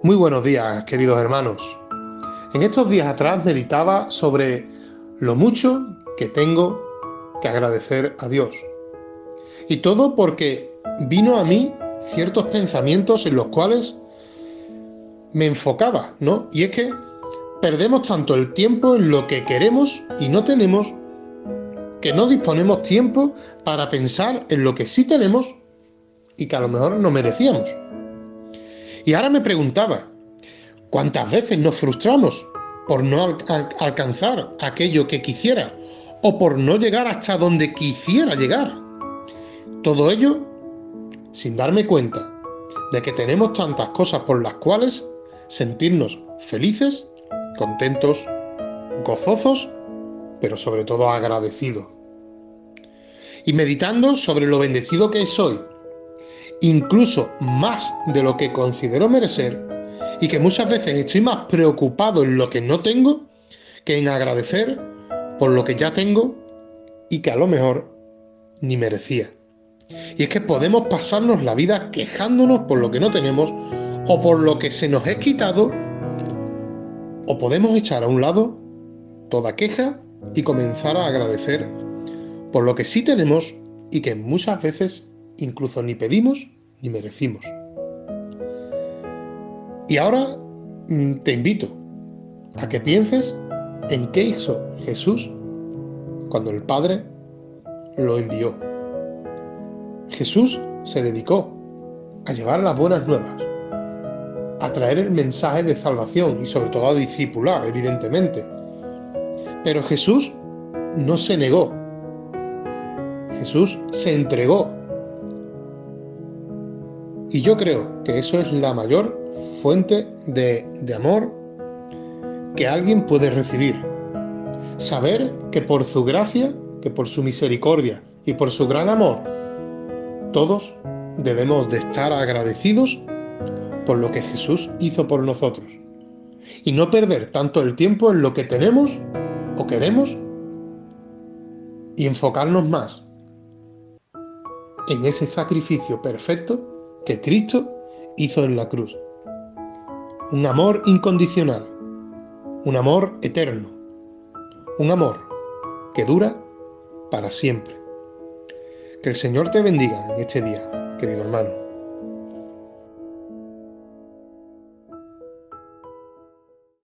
Muy buenos días, queridos hermanos. En estos días atrás meditaba sobre lo mucho que tengo que agradecer a Dios. Y todo porque vino a mí ciertos pensamientos en los cuales me enfocaba, ¿no? Y es que perdemos tanto el tiempo en lo que queremos y no tenemos, que no disponemos tiempo para pensar en lo que sí tenemos y que a lo mejor no merecíamos. Y ahora me preguntaba, ¿cuántas veces nos frustramos por no alcanzar aquello que quisiera o por no llegar hasta donde quisiera llegar? Todo ello sin darme cuenta de que tenemos tantas cosas por las cuales sentirnos felices, contentos, gozosos, pero sobre todo agradecidos. Y meditando sobre lo bendecido que soy incluso más de lo que considero merecer, y que muchas veces estoy más preocupado en lo que no tengo que en agradecer por lo que ya tengo y que a lo mejor ni merecía. Y es que podemos pasarnos la vida quejándonos por lo que no tenemos o por lo que se nos es quitado, o podemos echar a un lado toda queja y comenzar a agradecer por lo que sí tenemos y que muchas veces incluso ni pedimos ni merecimos. Y ahora mm, te invito a que pienses en qué hizo Jesús cuando el Padre lo envió. Jesús se dedicó a llevar las buenas nuevas, a traer el mensaje de salvación y sobre todo a discipular, evidentemente. Pero Jesús no se negó. Jesús se entregó y yo creo que eso es la mayor fuente de, amor que alguien puede recibir. Saber que por su gracia, que por su misericordia y por su gran amor, todos debemos de estar agradecidos por lo que Jesús hizo por nosotros. Y no perder tanto el tiempo en lo que tenemos o queremos y enfocarnos más en ese sacrificio perfecto que Cristo hizo en la cruz. Un amor incondicional, un amor eterno, un amor que dura para siempre. Que el Señor te bendiga en este día, querido hermano.